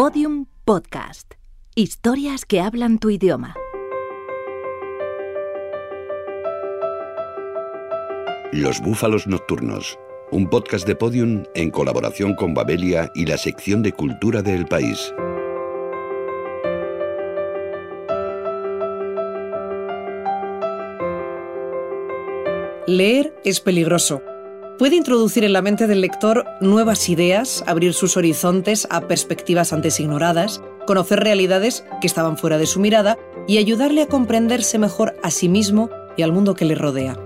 Podium Podcast. Historias que hablan tu idioma. Los Búfalos Nocturnos, un podcast de Podium en colaboración con Babelia y la sección de cultura del país. Leer es peligroso. Puede introducir en la mente del lector nuevas ideas, abrir sus horizontes a perspectivas antes ignoradas, conocer realidades que estaban fuera de su mirada y ayudarle a comprenderse mejor a sí mismo y al mundo que le rodea.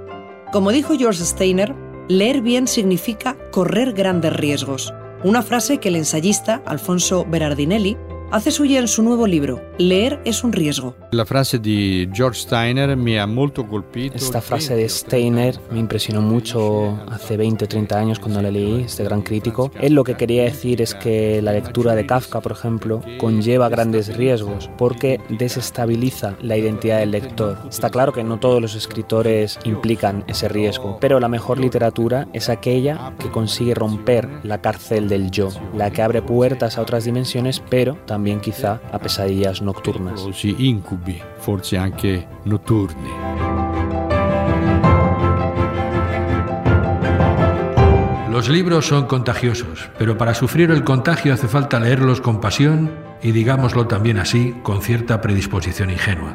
Como dijo George Steiner, leer bien significa correr grandes riesgos, una frase que el ensayista Alfonso Berardinelli hace suya en su nuevo libro, Leer es un riesgo. La frase de George Steiner me ha molto colpito. Esta frase de Steiner me impresionó mucho hace 20 o 30 años cuando la leí, este gran crítico. Él lo que quería decir es que la lectura de Kafka, por ejemplo, conlleva grandes riesgos porque desestabiliza la identidad del lector. Está claro que no todos los escritores implican ese riesgo, pero la mejor literatura es aquella que consigue romper la cárcel del yo, la que abre puertas a otras dimensiones, pero también quizá a pesadillas nocturnas. Sí, incubi, forse anche notturni. Los libros son contagiosos, pero para sufrir el contagio hace falta leerlos con pasión y, digámoslo también así, con cierta predisposición ingenua.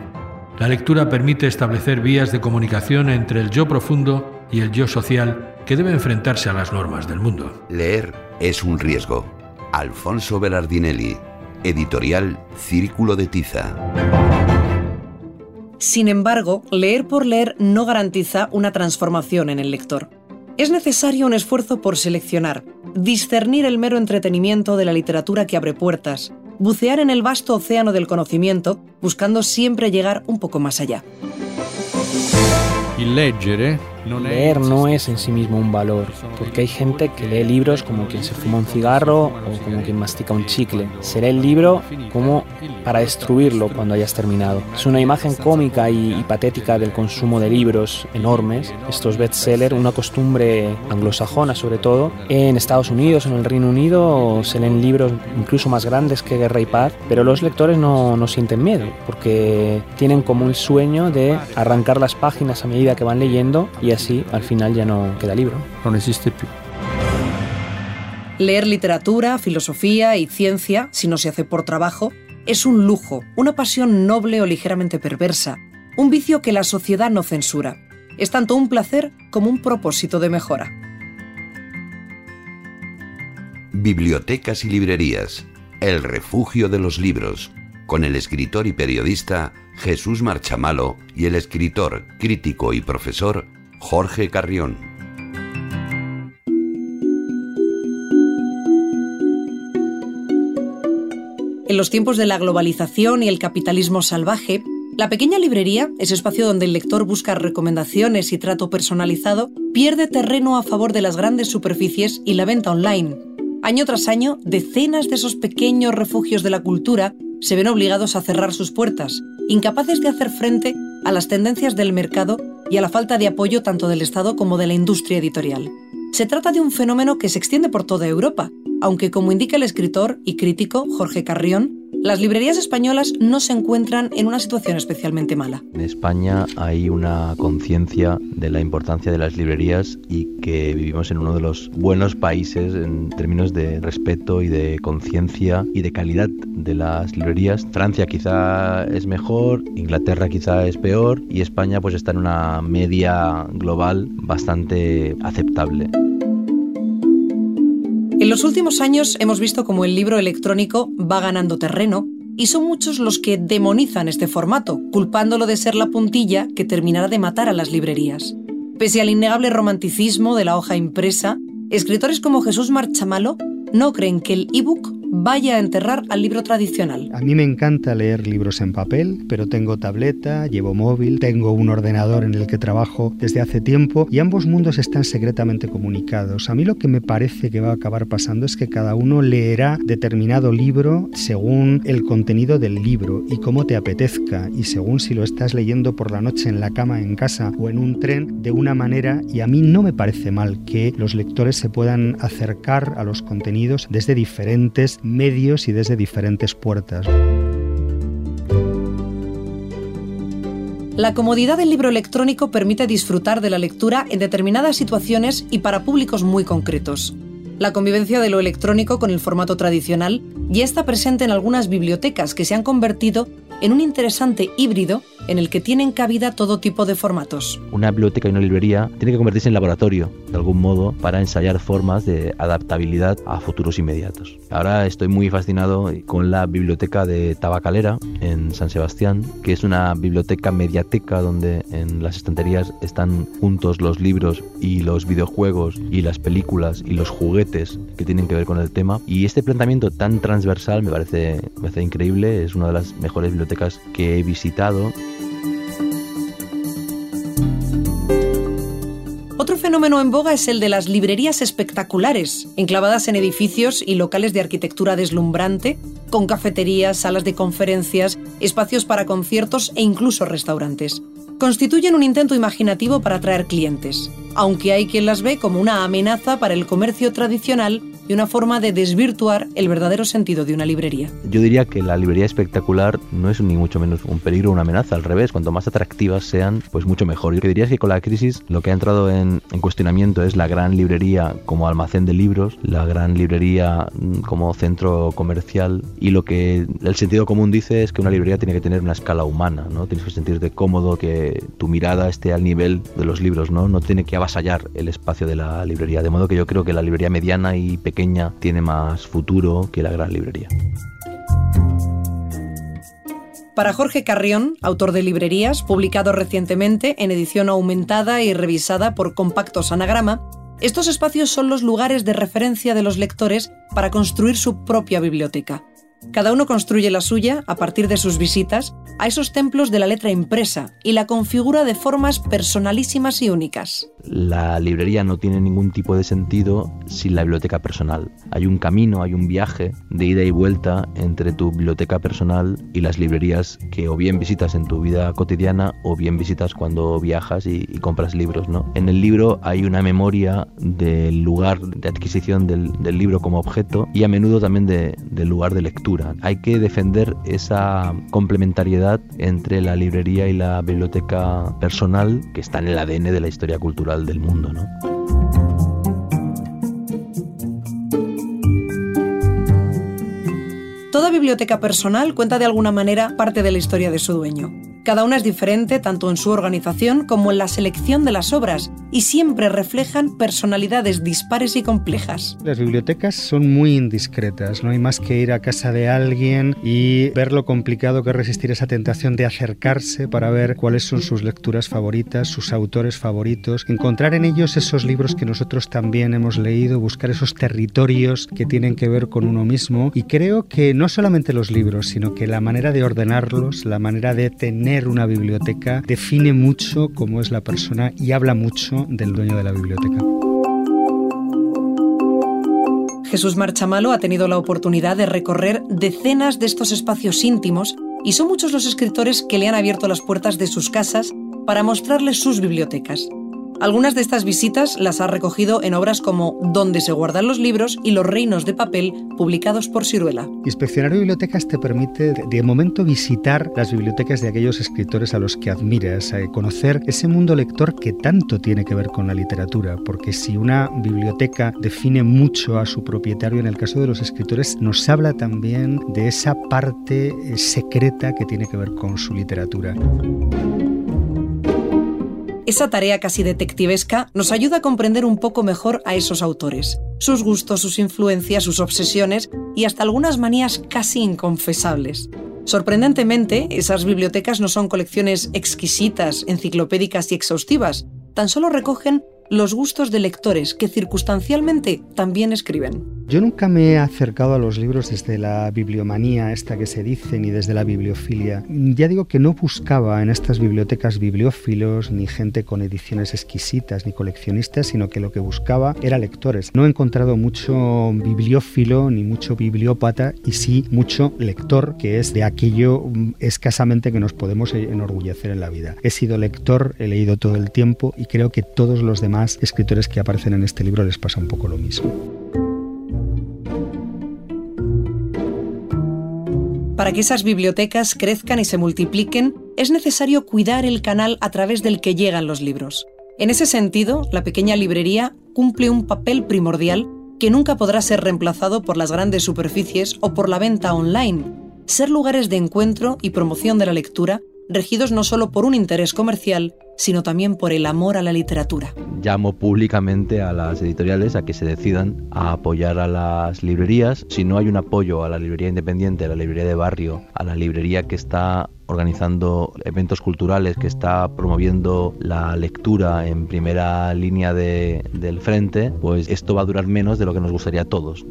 La lectura permite establecer vías de comunicación entre el yo profundo y el yo social que debe enfrentarse a las normas del mundo. Leer es un riesgo. Alfonso Berardinelli, Editorial Círculo de Tiza. Sin embargo, leer por leer no garantiza una transformación en el lector. Es necesario un esfuerzo por seleccionar, discernir el mero entretenimiento de la literatura que abre puertas, bucear en el vasto océano del conocimiento, buscando siempre llegar un poco más allá. Leer no es en sí mismo un valor, porque hay gente que lee libros como quien se fuma un cigarro o como quien mastica un chicle. Se lee el libro como para destruirlo cuando hayas terminado. Es una imagen cómica y, patética del consumo de libros enormes, estos bestsellers, una costumbre anglosajona sobre todo. En Estados Unidos, en el Reino Unido, se leen libros incluso más grandes que Guerra y Paz, pero los lectores no, no sienten miedo, porque tienen como el sueño de arrancar las páginas a medida que van leyendo y así al final ya no queda libro. No existe Leer literatura, filosofía y ciencia, si no se hace por trabajo, es un lujo, una pasión noble o ligeramente perversa, un vicio que la sociedad no censura. Es tanto un placer como un propósito de mejora. Bibliotecas y librerías, el refugio de los libros, con el escritor y periodista Jesús Marchamalo y el escritor, crítico y profesor Jorge Carrión. En los tiempos de la globalización y el capitalismo salvaje, la pequeña librería, ese espacio donde el lector busca recomendaciones y trato personalizado, pierde terreno a favor de las grandes superficies y la venta online. Año tras año, decenas de esos pequeños refugios de la cultura se ven obligados a cerrar sus puertas, incapaces de hacer frente a las tendencias del mercado y a la falta de apoyo tanto del Estado como de la industria editorial. Se trata de un fenómeno que se extiende por toda Europa, aunque como indica el escritor y crítico Jorge Carrión, las librerías españolas no se encuentran en una situación especialmente mala. En España hay una conciencia de la importancia de las librerías y que vivimos en uno de los buenos países en términos de respeto y de conciencia y de calidad de las librerías. Francia quizá es mejor, Inglaterra quizá es peor y España pues está en una media global bastante aceptable. En los últimos años hemos visto cómo el libro electrónico va ganando terreno y son muchos los que demonizan este formato, culpándolo de ser la puntilla que terminará de matar a las librerías. Pese al innegable romanticismo de la hoja impresa, escritores como Jesús Marchamalo no creen que el ebook vaya a enterrar al libro tradicional. A mí me encanta leer libros en papel, pero tengo tableta, llevo móvil, tengo un ordenador en el que trabajo desde hace tiempo y ambos mundos están secretamente comunicados. A mí lo que me parece que va a acabar pasando es que cada uno leerá determinado libro según el contenido del libro y cómo te apetezca y según si lo estás leyendo por la noche en la cama, en casa o en un tren de una manera y a mí no me parece mal que los lectores se puedan acercar a los contenidos desde diferentes medios y desde diferentes puertas. La comodidad del libro electrónico permite disfrutar de la lectura en determinadas situaciones y para públicos muy concretos. La convivencia de lo electrónico con el formato tradicional ya está presente en algunas bibliotecas que se han convertido en un interesante híbrido en el que tienen cabida todo tipo de formatos. Una biblioteca y una librería tiene que convertirse en laboratorio, de algún modo, para ensayar formas de adaptabilidad a futuros inmediatos. Ahora estoy muy fascinado con la biblioteca de Tabacalera en San Sebastián, que es una biblioteca mediateca donde en las estanterías están juntos los libros y los videojuegos y las películas y los juguetes que tienen que ver con el tema. Y este planteamiento tan transversal me parece, me parece increíble, es una de las mejores bibliotecas que he visitado. Fenómeno en boga es el de las librerías espectaculares, enclavadas en edificios y locales de arquitectura deslumbrante, con cafeterías, salas de conferencias, espacios para conciertos e incluso restaurantes. Constituyen un intento imaginativo para atraer clientes, aunque hay quien las ve como una amenaza para el comercio tradicional y una forma de desvirtuar el verdadero sentido de una librería. Yo diría que la librería espectacular no es ni mucho menos un peligro o una amenaza, al revés, cuanto más atractivas sean, pues mucho mejor. Yo diría que con la crisis lo que ha entrado en, en cuestionamiento es la gran librería como almacén de libros, la gran librería mm, como centro comercial y lo que el sentido común dice es que una librería tiene que tener una escala humana, ¿no? Tienes que sentirte cómodo, que tu mirada esté al nivel de los libros, ¿no? No tiene que avasallar el espacio de la librería, de modo que yo creo que la librería mediana y pequeña tiene más futuro que la gran librería. Para Jorge Carrión, autor de Librerías, publicado recientemente en edición aumentada y revisada por Compactos Anagrama, estos espacios son los lugares de referencia de los lectores para construir su propia biblioteca. Cada uno construye la suya a partir de sus visitas a esos templos de la letra impresa y la configura de formas personalísimas y únicas. La librería no tiene ningún tipo de sentido sin la biblioteca personal. Hay un camino, hay un viaje de ida y vuelta entre tu biblioteca personal y las librerías que o bien visitas en tu vida cotidiana o bien visitas cuando viajas y, compras libros. ¿no? En el libro hay una memoria del lugar de adquisición del, libro como objeto y a menudo también del lugar de lectura hay que defender esa complementariedad entre la librería y la biblioteca personal que está en el ADN de la historia cultural del mundo. Toda biblioteca personal cuenta de alguna manera parte de la historia de su dueño. Cada una es diferente tanto en su organización como en la selección de las obras y siempre reflejan personalidades dispares y complejas. Las bibliotecas son muy indiscretas, no hay más que ir a casa de alguien y ver lo complicado que es resistir esa tentación de acercarse para ver cuáles son sus lecturas favoritas, sus autores favoritos, encontrar en ellos esos libros que nosotros también hemos leído, buscar esos territorios que tienen que ver con uno mismo y creo que no solamente los libros, sino que la manera de ordenarlos, la manera de tener una biblioteca define mucho cómo es la persona y habla mucho del dueño de la biblioteca. Jesús Marchamalo ha tenido la oportunidad de recorrer decenas de estos espacios íntimos y son muchos los escritores que le han abierto las puertas de sus casas para mostrarles sus bibliotecas. Algunas de estas visitas las ha recogido en obras como Donde se guardan los libros y Los reinos de papel, publicados por Ciruela. Inspeccionar bibliotecas te permite de momento visitar las bibliotecas de aquellos escritores a los que admiras, eh, conocer ese mundo lector que tanto tiene que ver con la literatura, porque si una biblioteca define mucho a su propietario, en el caso de los escritores, nos habla también de esa parte eh, secreta que tiene que ver con su literatura. Esa tarea casi detectivesca nos ayuda a comprender un poco mejor a esos autores, sus gustos, sus influencias, sus obsesiones y hasta algunas manías casi inconfesables. Sorprendentemente, esas bibliotecas no son colecciones exquisitas, enciclopédicas y exhaustivas, tan solo recogen los gustos de lectores que circunstancialmente también escriben. Yo nunca me he acercado a los libros desde la bibliomanía, esta que se dice, ni desde la bibliofilia. Ya digo que no buscaba en estas bibliotecas bibliófilos, ni gente con ediciones exquisitas, ni coleccionistas, sino que lo que buscaba era lectores. No he encontrado mucho bibliófilo, ni mucho bibliópata, y sí mucho lector, que es de aquello mm, escasamente que nos podemos enorgullecer en la vida. He sido lector, he leído todo el tiempo, y creo que todos los demás escritores que aparecen en este libro les pasa un poco lo mismo. Para que esas bibliotecas crezcan y se multipliquen, es necesario cuidar el canal a través del que llegan los libros. En ese sentido, la pequeña librería cumple un papel primordial que nunca podrá ser reemplazado por las grandes superficies o por la venta online. Ser lugares de encuentro y promoción de la lectura regidos no solo por un interés comercial, sino también por el amor a la literatura. Llamo públicamente a las editoriales a que se decidan a apoyar a las librerías. Si no hay un apoyo a la librería independiente, a la librería de barrio, a la librería que está organizando eventos culturales, que está promoviendo la lectura en primera línea del frente, pues esto va a durar menos de lo que nos gustaría a todos.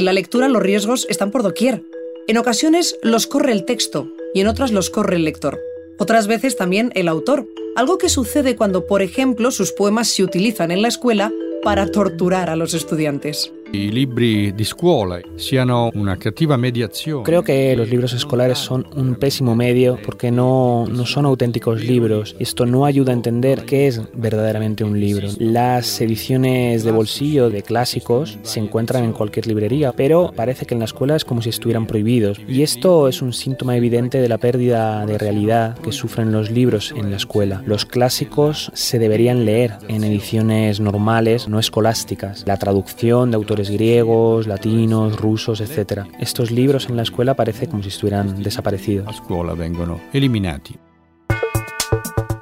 En la lectura los riesgos están por doquier. En ocasiones los corre el texto y en otras los corre el lector. Otras veces también el autor, algo que sucede cuando, por ejemplo, sus poemas se utilizan en la escuela para torturar a los estudiantes. I libri di scuola siano una cattiva mediazione. Creo que los libros escolares son un pésimo medio porque no, no son auténticos libros. Esto no ayuda a entender qué es verdaderamente un libro. Las ediciones de bolsillo de clásicos se encuentran en cualquier librería, pero parece que en la escuela es como si estuvieran prohibidos. Y esto es un síntoma evidente de la pérdida de realidad que sufren los libros en la escuela. Los clásicos se deberían leer en ediciones normales, no escolásticas. La traducción de autores griegos, latinos, rusos, etc. Estos libros en la escuela parece como si estuvieran desaparecidos. A escuela vengono eliminati.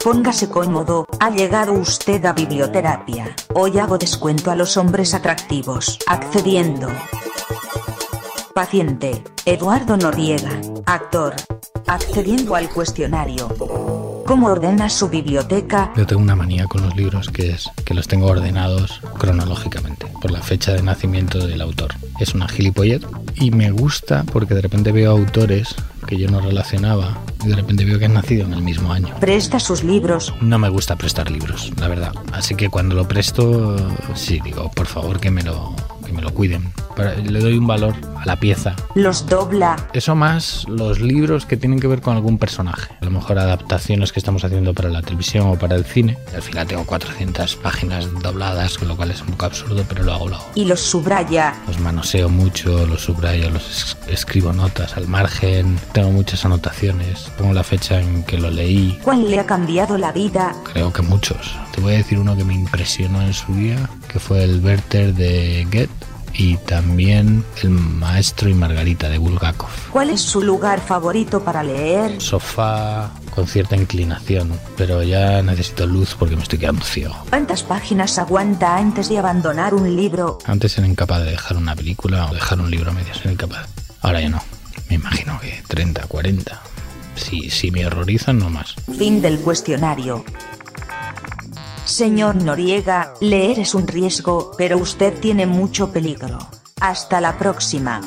Póngase cómodo, ha llegado usted a biblioterapia. Hoy hago descuento a los hombres atractivos, accediendo. Paciente, Eduardo Noriega, actor, accediendo al cuestionario. ¿Cómo ordena su biblioteca? Yo tengo una manía con los libros que es que los tengo ordenados cronológicamente, por la fecha de nacimiento del autor. Es una gilipollez y me gusta porque de repente veo autores que yo no relacionaba y de repente veo que han nacido en el mismo año. ¿Presta sus libros? No me gusta prestar libros, la verdad. Así que cuando lo presto, sí, digo, por favor que me lo, que me lo cuiden. Le doy un valor a la pieza. Los dobla. Eso más los libros que tienen que ver con algún personaje. A lo mejor adaptaciones que estamos haciendo para la televisión o para el cine. Al final tengo 400 páginas dobladas, con lo cual es un poco absurdo, pero lo hago, lo hago. Y los subraya. Los manoseo mucho, los subrayo, los escribo notas al margen. Tengo muchas anotaciones. Pongo la fecha en que lo leí. ¿Cuál le ha cambiado la vida? Creo que muchos. Te voy a decir uno que me impresionó en su día, que fue el Werther de Goethe y también El Maestro y Margarita de Bulgakov. ¿Cuál es su lugar favorito para leer? Sofá con cierta inclinación, pero ya necesito luz porque me estoy quedando ciego. ¿Cuántas páginas aguanta antes de abandonar un libro? Antes era incapaz de dejar una película o dejar un libro a medias, era incapaz. Ahora ya no. Me imagino que 30, 40. Si, si me horrorizan, no más. Fin del cuestionario. Señor Noriega, leer es un riesgo, pero usted tiene mucho peligro. Hasta la próxima.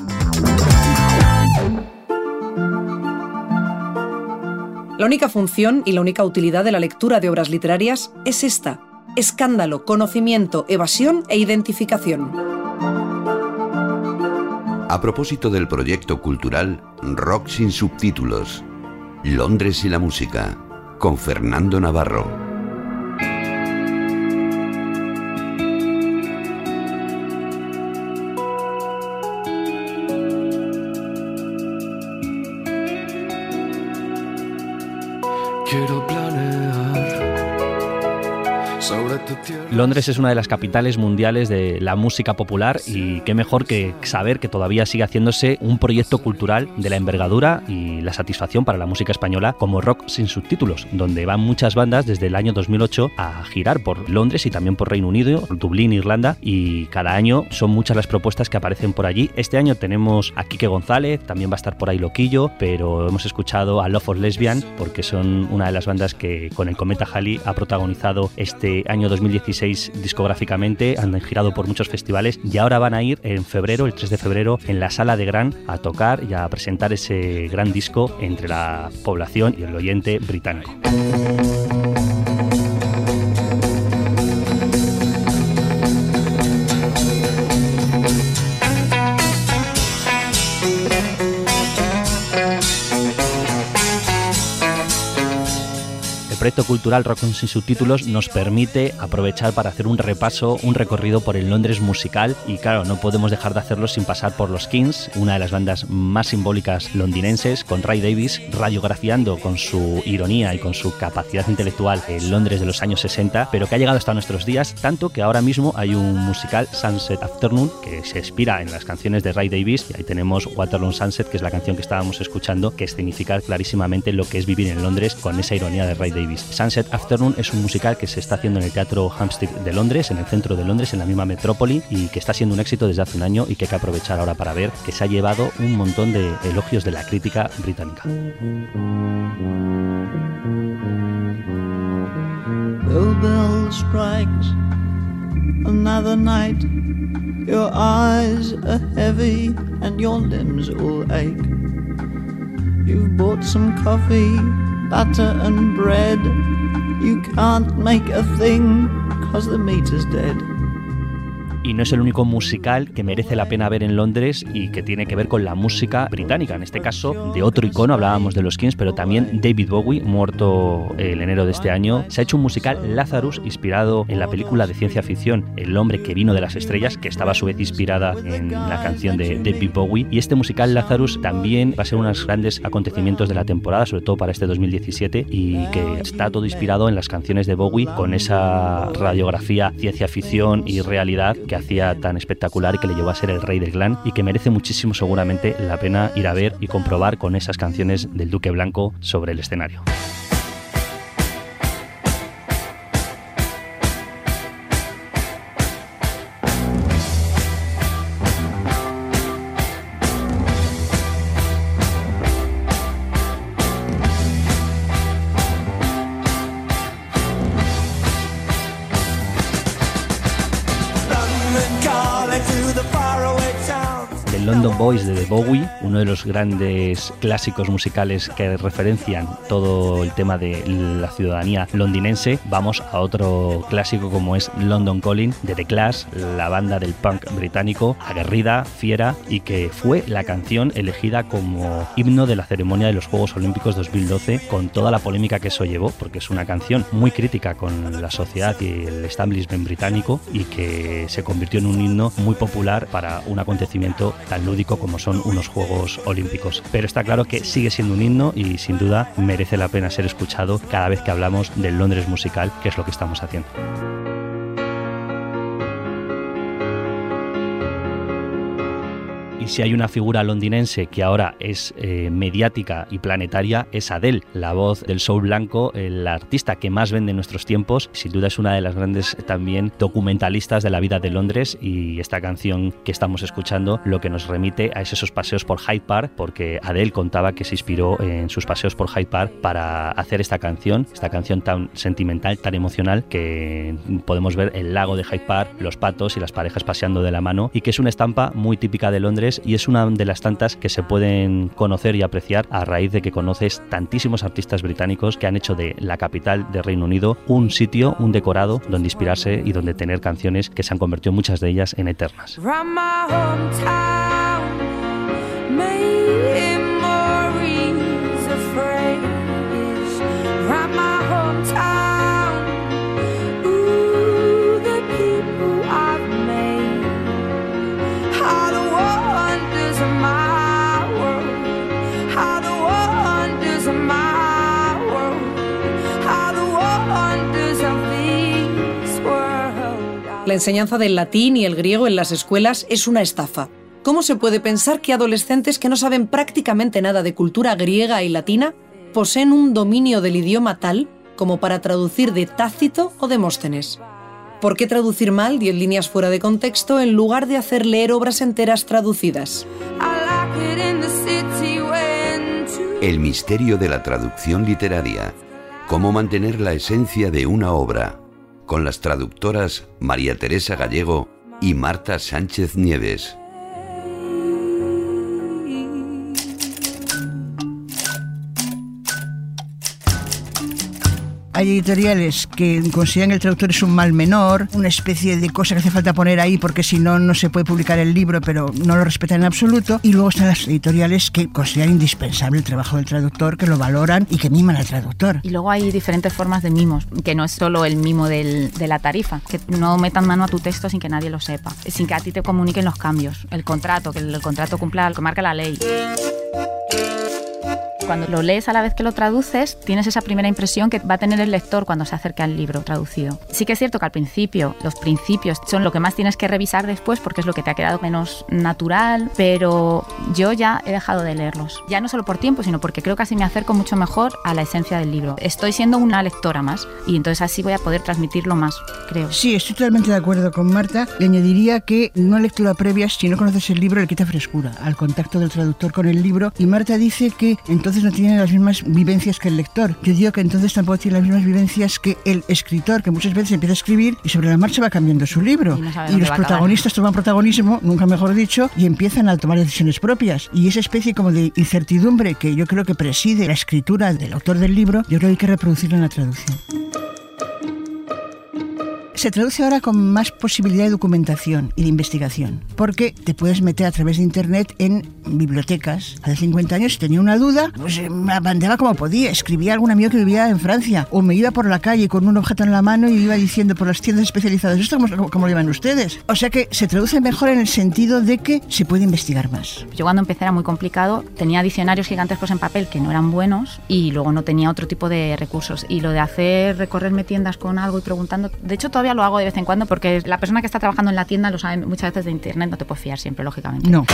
La única función y la única utilidad de la lectura de obras literarias es esta. Escándalo, conocimiento, evasión e identificación. A propósito del proyecto cultural Rock sin subtítulos, Londres y la música, con Fernando Navarro. the Londres es una de las capitales mundiales de la música popular y qué mejor que saber que todavía sigue haciéndose un proyecto cultural de la envergadura y la satisfacción para la música española como Rock sin subtítulos, donde van muchas bandas desde el año 2008 a girar por Londres y también por Reino Unido, Dublín, Irlanda y cada año son muchas las propuestas que aparecen por allí. Este año tenemos a Quique González, también va a estar por ahí Loquillo, pero hemos escuchado a Love for Lesbian porque son una de las bandas que con el Cometa Halley ha protagonizado este año 2016 discográficamente, han girado por muchos festivales y ahora van a ir en febrero, el 3 de febrero, en la sala de Gran a tocar y a presentar ese gran disco entre la población y el oyente británico. Proyecto cultural Rock sin subtítulos nos permite aprovechar para hacer un repaso, un recorrido por el Londres musical y claro, no podemos dejar de hacerlo sin pasar por los Kings, una de las bandas más simbólicas londinenses, con Ray Davis radiografiando con su ironía y con su capacidad intelectual el Londres de los años 60, pero que ha llegado hasta nuestros días, tanto que ahora mismo hay un musical Sunset Afternoon que se inspira en las canciones de Ray Davis y ahí tenemos Waterloo Sunset, que es la canción que estábamos escuchando, que significa clarísimamente lo que es vivir en Londres con esa ironía de Ray Davis. Sunset Afternoon es un musical que se está haciendo en el Teatro Hampstead de Londres, en el centro de Londres, en la misma metrópoli, y que está siendo un éxito desde hace un año y que hay que aprovechar ahora para ver que se ha llevado un montón de elogios de la crítica británica. another night. Your eyes are heavy and your limbs ache. You've bought some coffee, butter and bread. You can't make a thing cause the meat is dead. Y no es el único musical que merece la pena ver en Londres y que tiene que ver con la música británica. En este caso, de otro icono, hablábamos de los Kings, pero también David Bowie, muerto el enero de este año, se ha hecho un musical Lazarus inspirado en la película de ciencia ficción El hombre que vino de las estrellas, que estaba a su vez inspirada en la canción de David Bowie. Y este musical Lazarus también va a ser unos grandes acontecimientos de la temporada, sobre todo para este 2017, y que está todo inspirado en las canciones de Bowie con esa radiografía ciencia ficción y realidad que hacía tan espectacular y que le llevó a ser el rey del glam y que merece muchísimo seguramente la pena ir a ver y comprobar con esas canciones del Duque Blanco sobre el escenario. Boys de The Bowie, uno de los grandes clásicos musicales que referencian todo el tema de la ciudadanía londinense, vamos a otro clásico como es London Calling de The Clash, la banda del punk británico, aguerrida, fiera y que fue la canción elegida como himno de la ceremonia de los Juegos Olímpicos 2012 con toda la polémica que eso llevó, porque es una canción muy crítica con la sociedad y el establishment británico y que se convirtió en un himno muy popular para un acontecimiento tan lúdico como son unos Juegos Olímpicos. Pero está claro que sigue siendo un himno y sin duda merece la pena ser escuchado cada vez que hablamos del Londres musical, que es lo que estamos haciendo. Y si hay una figura londinense que ahora es eh, mediática y planetaria, es Adele, la voz del soul blanco, el artista que más vende en nuestros tiempos. Sin duda es una de las grandes también documentalistas de la vida de Londres y esta canción que estamos escuchando lo que nos remite a esos paseos por Hyde Park, porque Adele contaba que se inspiró en sus paseos por Hyde Park para hacer esta canción, esta canción tan sentimental, tan emocional, que podemos ver el lago de Hyde Park, los patos y las parejas paseando de la mano y que es una estampa muy típica de Londres y es una de las tantas que se pueden conocer y apreciar a raíz de que conoces tantísimos artistas británicos que han hecho de la capital de Reino Unido un sitio, un decorado donde inspirarse y donde tener canciones que se han convertido muchas de ellas en eternas. La enseñanza del latín y el griego en las escuelas es una estafa. ¿Cómo se puede pensar que adolescentes que no saben prácticamente nada de cultura griega y latina poseen un dominio del idioma tal como para traducir de Tácito o Demóstenes? ¿Por qué traducir mal diez líneas fuera de contexto en lugar de hacer leer obras enteras traducidas? El misterio de la traducción literaria. Cómo mantener la esencia de una obra con las traductoras María Teresa Gallego y Marta Sánchez Nieves. Hay editoriales que consideran que el traductor es un mal menor, una especie de cosa que hace falta poner ahí porque si no, no se puede publicar el libro, pero no lo respetan en absoluto. Y luego están las editoriales que consideran indispensable el trabajo del traductor, que lo valoran y que miman al traductor. Y luego hay diferentes formas de mimos, que no es solo el mimo de la tarifa, que no metan mano a tu texto sin que nadie lo sepa, sin que a ti te comuniquen los cambios, el contrato, que el contrato cumpla lo que marca la ley cuando lo lees a la vez que lo traduces, tienes esa primera impresión que va a tener el lector cuando se acerca al libro traducido. Sí que es cierto que al principio, los principios son lo que más tienes que revisar después porque es lo que te ha quedado menos natural, pero yo ya he dejado de leerlos. Ya no solo por tiempo, sino porque creo que así me acerco mucho mejor a la esencia del libro. Estoy siendo una lectora más y entonces así voy a poder transmitirlo más, creo. Sí, estoy totalmente de acuerdo con Marta. Le añadiría que no lectura previa, si no conoces el libro, le quita frescura al contacto del traductor con el libro. Y Marta dice que entonces no tiene las mismas vivencias que el lector. Yo digo que entonces tampoco tiene las mismas vivencias que el escritor, que muchas veces empieza a escribir y sobre la marcha va cambiando su libro. Y, los protagonistas toman protagonismo, nunca mejor dicho, y empiezan a tomar decisiones propias. Y esa especie como de incertidumbre que yo creo que preside la escritura del autor del libro, yo creo que hay que reproducirla en la traducción se traduce ahora con más posibilidad de documentación y de investigación, porque te puedes meter a través de Internet en bibliotecas. Hace 50 años, si tenía una duda, pues eh, me abandeaba como podía. Escribía a algún amigo que vivía en Francia, o me iba por la calle con un objeto en la mano y iba diciendo por las tiendas especializadas, ¿esto cómo, cómo lo llevan ustedes? O sea que se traduce mejor en el sentido de que se puede investigar más. Yo cuando empecé era muy complicado, tenía diccionarios gigantescos en papel que no eran buenos y luego no tenía otro tipo de recursos. Y lo de hacer, recorrerme tiendas con algo y preguntando, de hecho todavía lo hago de vez en cuando porque la persona que está trabajando en la tienda lo sabe muchas veces de internet, no te puedes fiar siempre, lógicamente. No.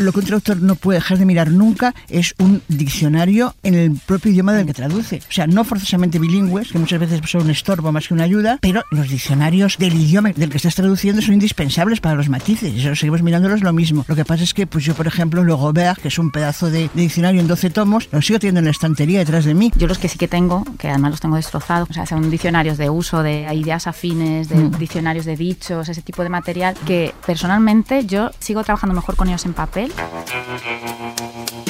Lo que un traductor no puede dejar de mirar nunca es un diccionario en el propio idioma del que traduce. O sea, no forzosamente bilingües, que muchas veces son un estorbo más que una ayuda, pero los diccionarios del idioma del que estás traduciendo son indispensables para los matices. Eso seguimos mirándolos lo mismo. Lo que pasa es que, pues yo, por ejemplo, luego vea que es un pedazo de, diccionario en 12 tomos, lo sigo teniendo en la estantería detrás de mí. Yo los que sí que tengo, que además los tengo destrozados, o sea, son diccionarios de uso, de ideas afines, de mm. diccionarios de dichos, ese tipo de material, que personalmente yo sigo trabajando mejor con ellos en papel Bye.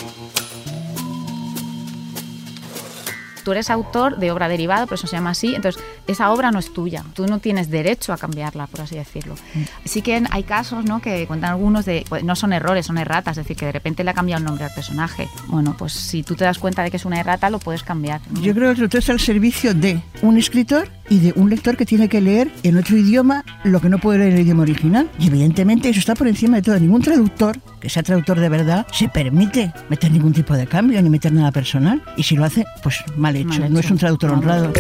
Tú eres autor de obra derivada, por eso se llama así, entonces esa obra no es tuya, tú no tienes derecho a cambiarla, por así decirlo. Sí que hay casos ¿no? que cuentan algunos de, pues, no son errores, son erratas, es decir, que de repente le ha cambiado el nombre al personaje. Bueno, pues si tú te das cuenta de que es una errata, lo puedes cambiar. Yo creo que tú estás al servicio de un escritor y de un lector que tiene que leer en otro idioma lo que no puede leer en el idioma original. Y evidentemente eso está por encima de todo. Ningún traductor, que sea traductor de verdad, se permite meter ningún tipo de cambio ni meter nada personal. Y si lo hace, pues mal hecho. No es un traductor honrado.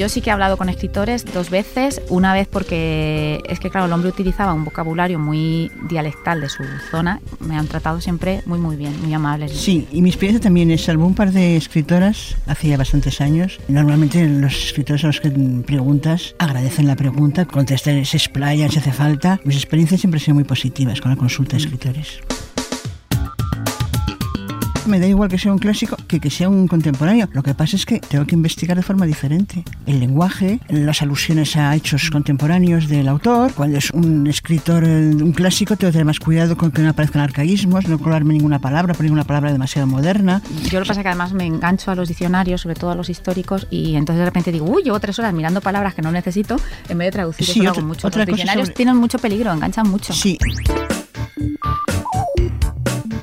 Yo sí que he hablado con escritores dos veces, una vez porque es que claro, el hombre utilizaba un vocabulario muy dialectal de su zona, me han tratado siempre muy muy bien, muy amables. Sí, y mi experiencia también es, salvo un par de escritoras, hace ya bastantes años, normalmente los escritores a los que preguntas agradecen la pregunta, contestan, se explayan si hace falta. Mis experiencias siempre han sido muy positivas con la consulta de escritores me da igual que sea un clásico que que sea un contemporáneo. Lo que pasa es que tengo que investigar de forma diferente. El lenguaje, las alusiones a hechos contemporáneos del autor. Cuando es un escritor, eh, un clásico, tengo que tener más cuidado con que no aparezcan arcaísmos, no colarme ninguna palabra, por ninguna palabra demasiado moderna. Yo lo que pasa es que además me engancho a los diccionarios, sobre todo a los históricos, y entonces de repente digo, uy, llevo tres horas mirando palabras que no necesito en vez de traducir. Sí, eso mucho. los diccionarios tienen mucho peligro, enganchan mucho. Sí.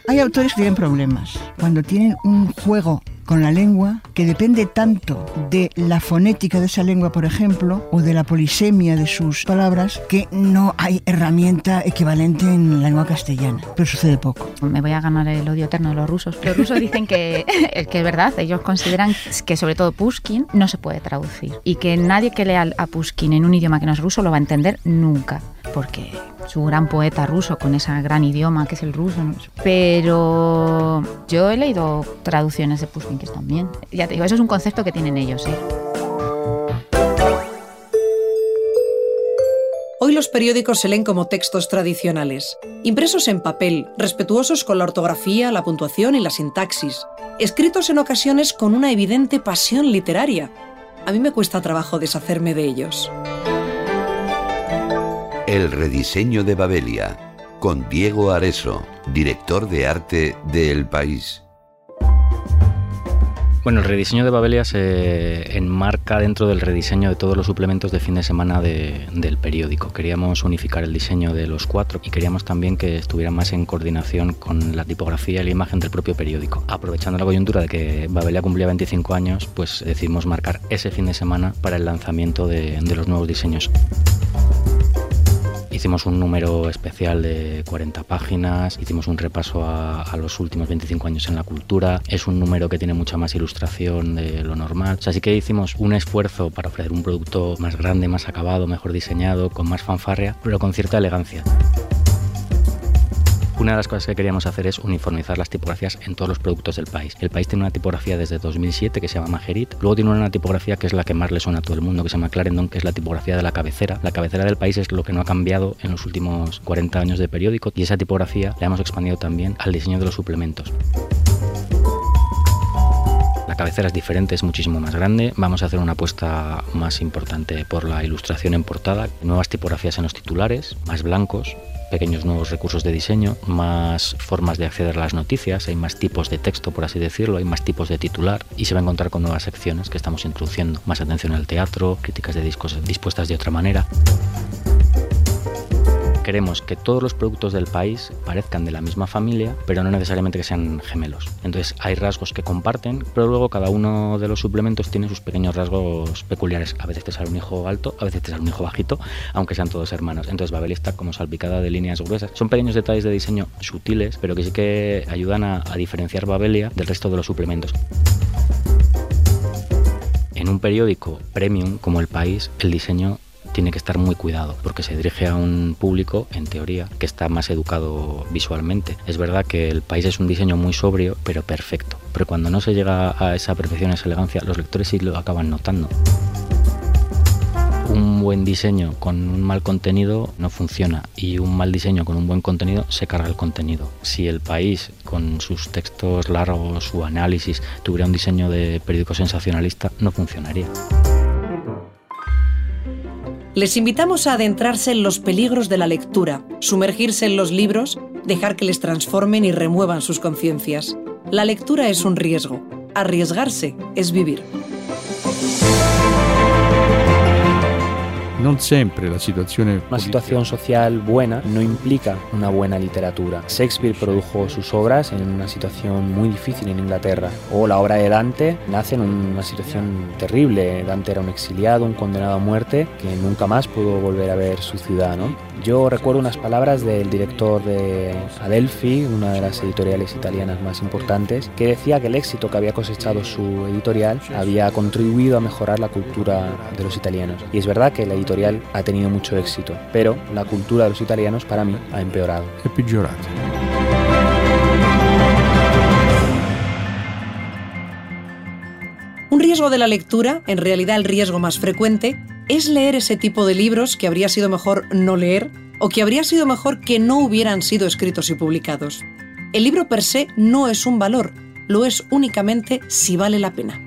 Hay autores que tienen problemas. Cuando tienen un juego con la lengua que depende tanto de la fonética de esa lengua, por ejemplo, o de la polisemia de sus palabras, que no hay herramienta equivalente en la lengua castellana. Pero sucede poco. Me voy a ganar el odio eterno de los rusos. Los rusos dicen que, que es verdad, ellos consideran que sobre todo Pushkin no se puede traducir y que nadie que lea a Pushkin en un idioma que no es ruso lo va a entender nunca, porque su gran poeta ruso con ese gran idioma que es el ruso. Pero yo he leído traducciones de Pushkin bien. Ya te digo, eso es un concepto que tienen ellos. ¿eh? Hoy los periódicos se leen como textos tradicionales, impresos en papel, respetuosos con la ortografía, la puntuación y la sintaxis, escritos en ocasiones con una evidente pasión literaria. A mí me cuesta trabajo deshacerme de ellos. El rediseño de Babelia, con Diego Areso, director de arte de El País. Bueno, el rediseño de Babelia se enmarca dentro del rediseño de todos los suplementos de fin de semana del periódico. Queríamos unificar el diseño de los cuatro y queríamos también que estuviera más en coordinación con la tipografía y la imagen del propio periódico. Aprovechando la coyuntura de que Babelia cumplía 25 años, pues decidimos marcar ese fin de semana para el lanzamiento de los nuevos diseños. Hicimos un número especial de 40 páginas, hicimos un repaso a, los últimos 25 años en la cultura, es un número que tiene mucha más ilustración de lo normal, así que hicimos un esfuerzo para ofrecer un producto más grande, más acabado, mejor diseñado, con más fanfarria, pero con cierta elegancia. Una de las cosas que queríamos hacer es uniformizar las tipografías en todos los productos del país. El país tiene una tipografía desde 2007 que se llama Majerit, luego tiene una tipografía que es la que más le suena a todo el mundo, que se llama Clarendon, que es la tipografía de la cabecera. La cabecera del país es lo que no ha cambiado en los últimos 40 años de periódico y esa tipografía la hemos expandido también al diseño de los suplementos. La cabecera es diferente, es muchísimo más grande. Vamos a hacer una apuesta más importante por la ilustración en portada, nuevas tipografías en los titulares, más blancos, pequeños nuevos recursos de diseño, más formas de acceder a las noticias, hay más tipos de texto, por así decirlo, hay más tipos de titular y se va a encontrar con nuevas secciones que estamos introduciendo, más atención al teatro, críticas de discos dispuestas de otra manera queremos que todos los productos del país parezcan de la misma familia, pero no necesariamente que sean gemelos. Entonces hay rasgos que comparten, pero luego cada uno de los suplementos tiene sus pequeños rasgos peculiares. A veces te sale un hijo alto, a veces te sale un hijo bajito, aunque sean todos hermanos. Entonces Babel está como salpicada de líneas gruesas. Son pequeños detalles de diseño sutiles, pero que sí que ayudan a, a diferenciar Babelia del resto de los suplementos. En un periódico premium como El País, el diseño tiene que estar muy cuidado porque se dirige a un público, en teoría, que está más educado visualmente. Es verdad que el país es un diseño muy sobrio, pero perfecto. Pero cuando no se llega a esa perfección, a esa elegancia, los lectores sí lo acaban notando un buen diseño con un mal contenido no funciona y un mal diseño con un buen contenido se carga el contenido. Si el país con sus textos largos, su análisis, tuviera un diseño de periódico sensacionalista, no funcionaría. Les invitamos a adentrarse en los peligros de la lectura, sumergirse en los libros, dejar que les transformen y remuevan sus conciencias. La lectura es un riesgo. Arriesgarse es vivir. No siempre la situación Una situación social buena no implica una buena literatura. Shakespeare produjo sus obras en una situación muy difícil en Inglaterra. O la obra de Dante nace en una situación terrible. Dante era un exiliado, un condenado a muerte que nunca más pudo volver a ver su ciudad. ¿no? Yo recuerdo unas palabras del director de Adelphi, una de las editoriales italianas más importantes, que decía que el éxito que había cosechado su editorial había contribuido a mejorar la cultura de los italianos. Y es verdad que la editorial ha tenido mucho éxito, pero la cultura de los italianos para mí ha empeorado. Un riesgo de la lectura, en realidad el riesgo más frecuente, es leer ese tipo de libros que habría sido mejor no leer o que habría sido mejor que no hubieran sido escritos y publicados. El libro per se no es un valor, lo es únicamente si vale la pena.